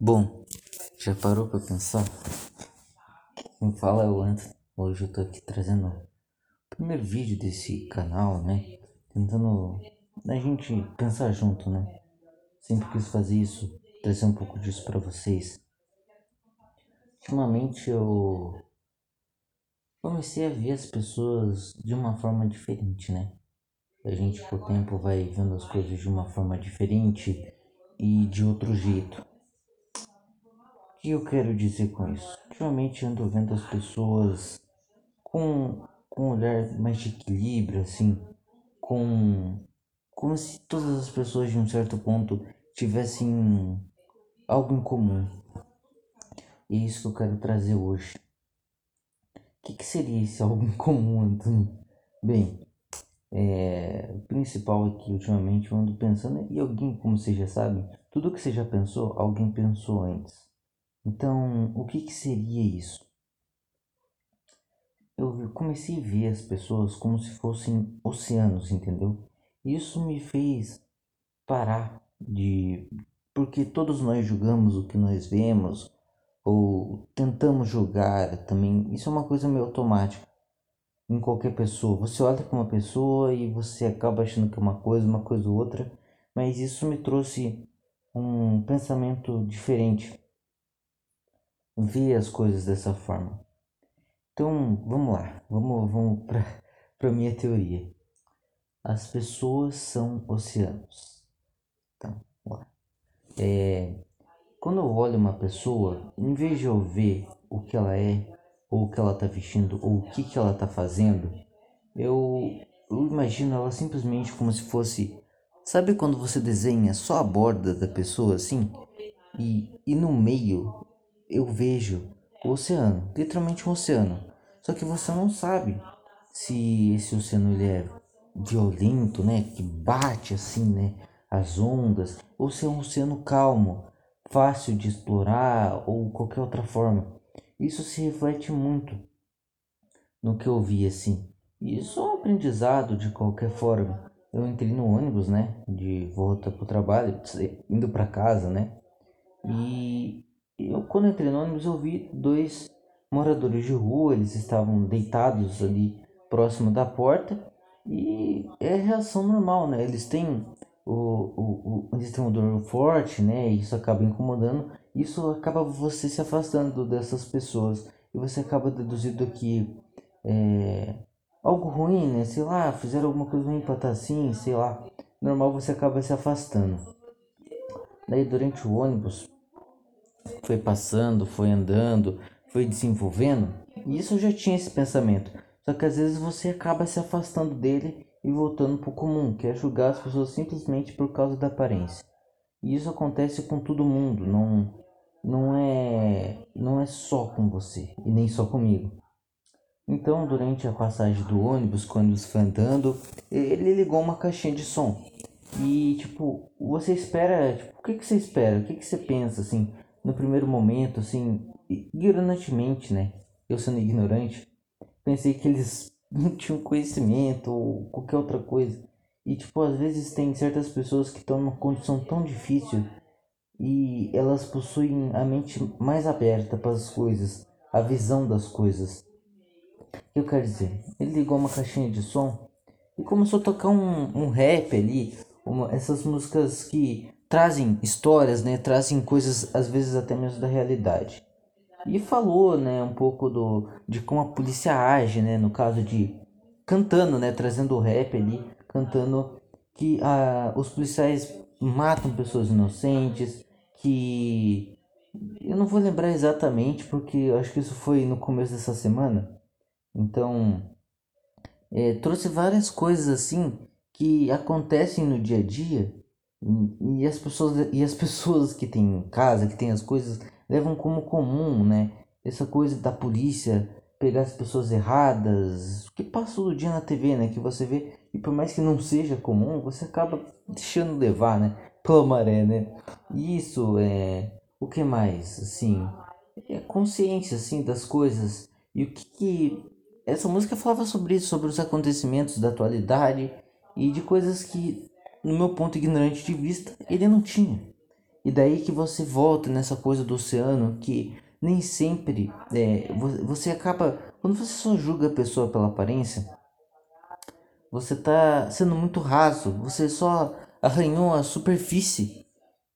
Bom, já parou pra pensar? Quem fala é o Anthony. Hoje eu tô aqui trazendo o primeiro vídeo desse canal, né? Tentando a gente pensar junto, né? Sempre quis fazer isso, trazer um pouco disso pra vocês. Ultimamente eu comecei a ver as pessoas de uma forma diferente, né? A gente com o tempo vai vendo as coisas de uma forma diferente e de outro jeito. Que eu quero dizer com isso? Ultimamente ando vendo as pessoas com, com um olhar mais de equilíbrio, assim, com como se todas as pessoas de um certo ponto tivessem algo em comum. E é isso que eu quero trazer hoje. O que, que seria esse algo em comum, Antônio? Bem, é, o principal é que ultimamente eu ando pensando, e alguém, como você já sabe, tudo que você já pensou, alguém pensou antes. Então, o que, que seria isso? Eu comecei a ver as pessoas como se fossem oceanos, entendeu? Isso me fez parar de. Porque todos nós julgamos o que nós vemos, ou tentamos julgar também. Isso é uma coisa meio automática em qualquer pessoa. Você olha para uma pessoa e você acaba achando que é uma coisa, uma coisa ou outra, mas isso me trouxe um pensamento diferente ver as coisas dessa forma. Então, vamos lá, vamos, vamos para a minha teoria. As pessoas são oceanos. Então, vamos lá. É, quando eu olho uma pessoa, em vez de eu ver o que ela é, ou o que ela está vestindo, ou o que, que ela está fazendo, eu, eu imagino ela simplesmente como se fosse. Sabe quando você desenha só a borda da pessoa assim? E, e no meio eu vejo o oceano, literalmente um oceano. Só que você não sabe se esse oceano ele é violento, né, que bate assim, né, as ondas, ou se é um oceano calmo, fácil de explorar ou qualquer outra forma. Isso se reflete muito no que eu vi assim. Isso é um aprendizado de qualquer forma. Eu entrei no ônibus, né, de volta pro trabalho, indo para casa, né? E eu, quando entrei no ônibus, eu vi dois moradores de rua, eles estavam deitados ali próximo da porta e é reação normal, né? Eles têm o, o, o, eles têm um dor forte, né? E isso acaba incomodando, isso acaba você se afastando dessas pessoas e você acaba deduzindo que é algo ruim, né? Sei lá, fizeram alguma coisa ruim para estar assim, sei lá. Normal você acaba se afastando. Daí durante o ônibus foi passando, foi andando, foi desenvolvendo, isso eu já tinha esse pensamento. Só que às vezes você acaba se afastando dele e voltando para o comum, que é julgar as pessoas simplesmente por causa da aparência. E isso acontece com todo mundo, não não é não é só com você e nem só comigo. Então, durante a passagem do ônibus, quando ônibus foi andando, ele ligou uma caixinha de som. E tipo, você espera, tipo, o que que você espera? O que que você pensa assim? No primeiro momento, assim, ignorantemente, né? Eu sendo ignorante, pensei que eles não tinham conhecimento ou qualquer outra coisa. E, tipo, às vezes tem certas pessoas que estão numa condição tão difícil e elas possuem a mente mais aberta para as coisas, a visão das coisas. Eu quero dizer, ele ligou uma caixinha de som e começou a tocar um, um rap ali, uma, essas músicas que trazem histórias, né, trazem coisas às vezes até mesmo da realidade. E falou, né, um pouco do de como a polícia age, né, no caso de cantando, né, trazendo o rap ali, cantando que ah, os policiais matam pessoas inocentes, que eu não vou lembrar exatamente porque eu acho que isso foi no começo dessa semana. Então, é, trouxe várias coisas assim que acontecem no dia a dia e as pessoas e as pessoas que têm casa, que têm as coisas, levam como comum, né? Essa coisa da polícia pegar as pessoas erradas, que passa todo dia na TV, né? Que você vê, e por mais que não seja comum, você acaba deixando levar, né? Pela maré, né? Isso é. O que mais? Assim. É consciência, assim, das coisas. E o que, que. Essa música falava sobre isso, sobre os acontecimentos da atualidade e de coisas que no meu ponto ignorante de vista, ele não tinha. E daí que você volta nessa coisa do oceano que nem sempre é, você acaba. Quando você só julga a pessoa pela aparência, você tá sendo muito raso. Você só arranhou a superfície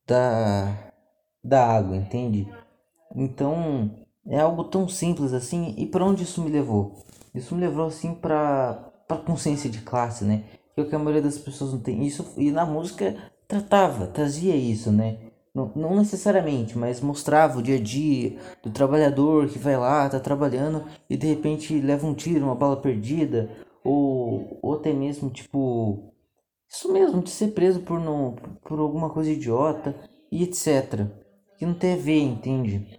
da, da água, entende? Então é algo tão simples assim. E para onde isso me levou? Isso me levou assim para para consciência de classe, né? Que é que a maioria das pessoas não tem. Isso e na música tratava, trazia isso, né? Não, não necessariamente, mas mostrava o dia a dia do trabalhador que vai lá, tá trabalhando e de repente leva um tiro, uma bala perdida, ou, ou até mesmo tipo isso mesmo, de ser preso por, não, por alguma coisa idiota e etc. Que não tem a ver, entende?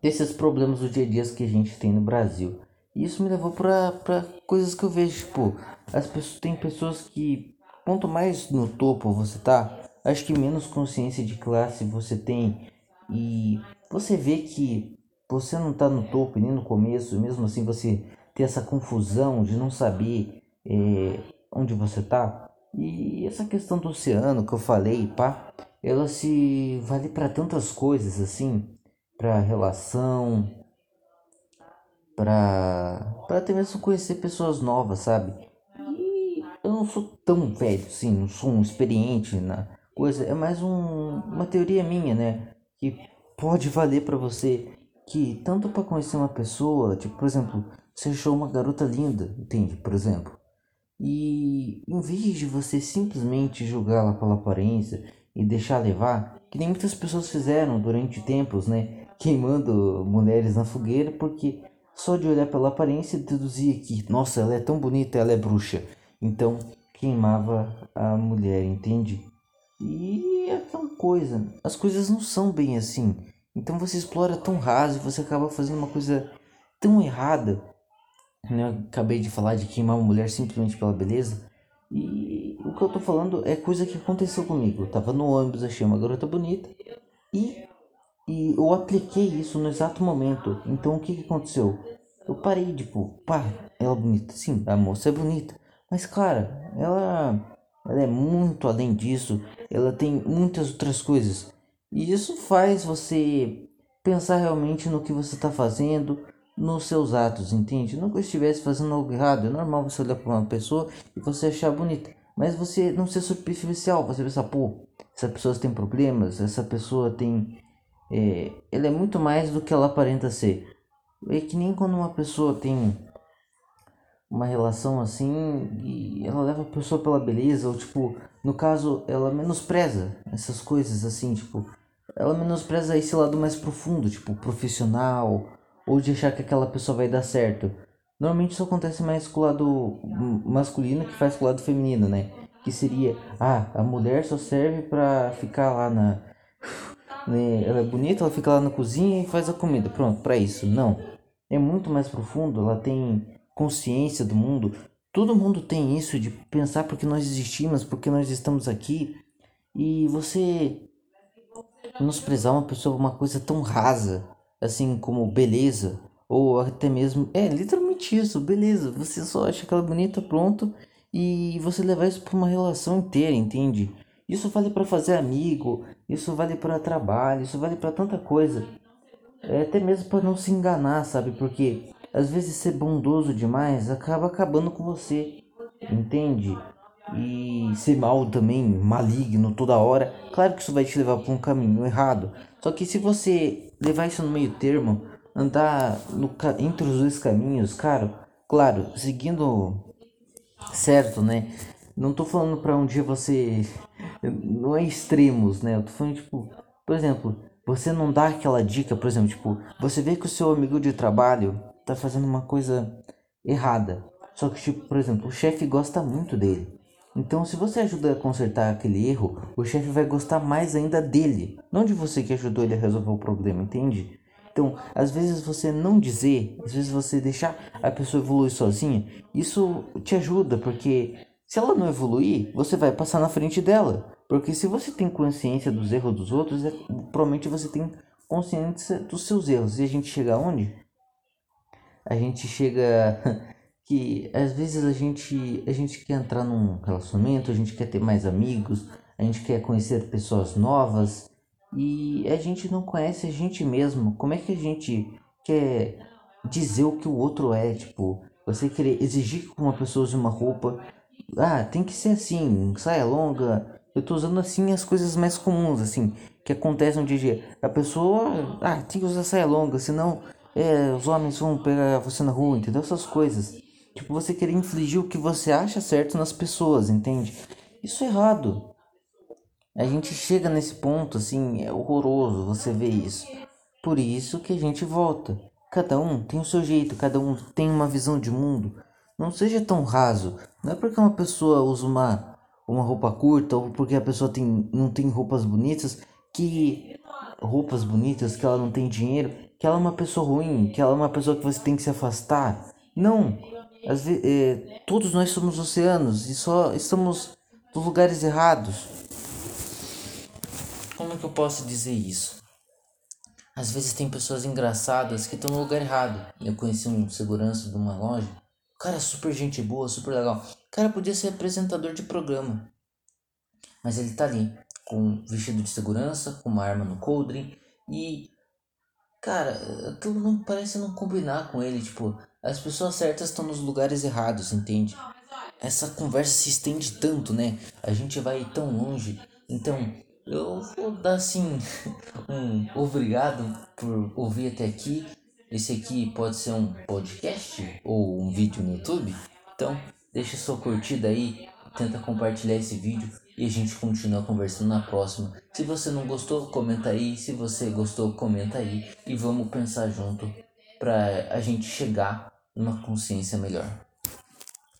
Desses problemas do dia a dia que a gente tem no Brasil. Isso me levou pra, pra coisas que eu vejo, tipo, as pessoas tem pessoas que quanto mais no topo você tá, acho que menos consciência de classe você tem e você vê que você não está no topo nem no começo, mesmo assim você tem essa confusão de não saber é, onde você está. E essa questão do oceano que eu falei, pá, ela se vale para tantas coisas assim, para relação, para para até mesmo conhecer pessoas novas, sabe? E eu não sou tão velho, sim, não sou um experiente na coisa, é mais um, uma teoria minha, né? Que pode valer para você que tanto para conhecer uma pessoa, tipo, por exemplo, você achou uma garota linda, entende? Por exemplo. E em vez de você simplesmente julgá-la pela aparência e deixar levar, que nem muitas pessoas fizeram durante tempos, né? Queimando mulheres na fogueira porque só de olhar pela aparência deduzia que, nossa, ela é tão bonita, ela é bruxa. Então queimava a mulher, entende? E é aquela coisa, as coisas não são bem assim. Então você explora tão raso e você acaba fazendo uma coisa tão errada. Né? Eu acabei de falar de queimar uma mulher simplesmente pela beleza. E o que eu tô falando é coisa que aconteceu comigo. Eu tava no ônibus, achei uma garota bonita e, e eu apliquei isso no exato momento. Então o que, que aconteceu? Eu parei, tipo, pá, ela é bonita. Sim, a moça é bonita. Mas, cara, ela, ela é muito além disso ela tem muitas outras coisas. E isso faz você pensar realmente no que você está fazendo, nos seus atos, entende? Não que eu estivesse fazendo algo errado, é normal você olhar para uma pessoa e você achar bonita, mas você não ser superficial, você pensar, pô, essa pessoa tem problemas, essa pessoa tem. É, ela é muito mais do que ela aparenta ser. É que nem quando uma pessoa tem uma relação assim e ela leva a pessoa pela beleza, ou tipo, no caso, ela menospreza essas coisas assim, tipo, ela menospreza esse lado mais profundo, tipo, profissional, ou de achar que aquela pessoa vai dar certo. Normalmente isso acontece mais com o lado masculino que faz com o lado feminino, né? Que seria, ah, a mulher só serve pra ficar lá na. Né? Ela é bonita, ela fica lá na cozinha e faz a comida. Pronto, para isso. Não. É muito mais profundo, ela tem consciência do mundo. Todo mundo tem isso de pensar porque nós existimos, porque nós estamos aqui. E você menosprezar uma pessoa uma coisa tão rasa, assim como beleza, ou até mesmo. É literalmente isso, beleza. Você só acha aquela bonita, pronto. E você levar isso para uma relação inteira, entende? Isso vale para fazer amigo, isso vale para trabalho, isso vale para tanta coisa. É até mesmo para não se enganar, sabe? Porque às vezes ser bondoso demais acaba acabando com você, entende? E ser mal também, maligno toda hora, claro que isso vai te levar para um caminho errado. Só que se você levar isso no meio termo, andar no, entre os dois caminhos, cara, claro, seguindo certo, né? Não tô falando para um dia você não é extremos, né? Eu tô falando tipo, por exemplo, você não dá aquela dica, por exemplo, tipo, você vê que o seu amigo de trabalho tá fazendo uma coisa errada. Só que, tipo, por exemplo, o chefe gosta muito dele. Então, se você ajuda a consertar aquele erro, o chefe vai gostar mais ainda dele, não de você que ajudou ele a resolver o problema, entende? Então, às vezes você não dizer, às vezes você deixar a pessoa evoluir sozinha, isso te ajuda, porque se ela não evoluir, você vai passar na frente dela. Porque se você tem consciência dos erros dos outros, é, provavelmente você tem consciência dos seus erros. E a gente chega aonde? a gente chega que às vezes a gente a gente quer entrar num relacionamento, a gente quer ter mais amigos, a gente quer conhecer pessoas novas e a gente não conhece a gente mesmo. Como é que a gente quer dizer o que o outro é? Tipo, você querer exigir que uma pessoa use uma roupa. Ah, tem que ser assim, saia longa. Eu tô usando assim as coisas mais comuns, assim, que acontecem no dia a dia. A pessoa, ah, tem que usar saia longa, senão é, os homens vão pegar você na rua, entendeu? Essas coisas. Tipo, você querer infligir o que você acha certo nas pessoas, entende? Isso é errado. A gente chega nesse ponto, assim, é horroroso você ver isso. Por isso que a gente volta. Cada um tem o seu jeito, cada um tem uma visão de mundo. Não seja tão raso. Não é porque uma pessoa usa uma, uma roupa curta ou porque a pessoa tem, não tem roupas bonitas que. roupas bonitas, que ela não tem dinheiro, que ela é uma pessoa ruim, que ela é uma pessoa que você tem que se afastar. Não. Vezes, é, todos nós somos oceanos e só estamos nos lugares errados. Como é que eu posso dizer isso? Às vezes tem pessoas engraçadas que estão no lugar errado. Eu conheci um segurança de uma loja. O cara super gente boa, super legal. O cara podia ser apresentador de programa. Mas ele tá ali, com vestido de segurança, com uma arma no coldre. E Cara, aquilo não parece não combinar com ele, tipo, as pessoas certas estão nos lugares errados, entende? Essa conversa se estende tanto, né? A gente vai tão longe. Então, eu vou dar assim um obrigado por ouvir até aqui. Esse aqui pode ser um podcast ou um vídeo no YouTube. Então, deixa sua curtida aí, tenta compartilhar esse vídeo e a gente continua conversando na próxima. Se você não gostou, comenta aí. Se você gostou, comenta aí. E vamos pensar junto para a gente chegar numa consciência melhor.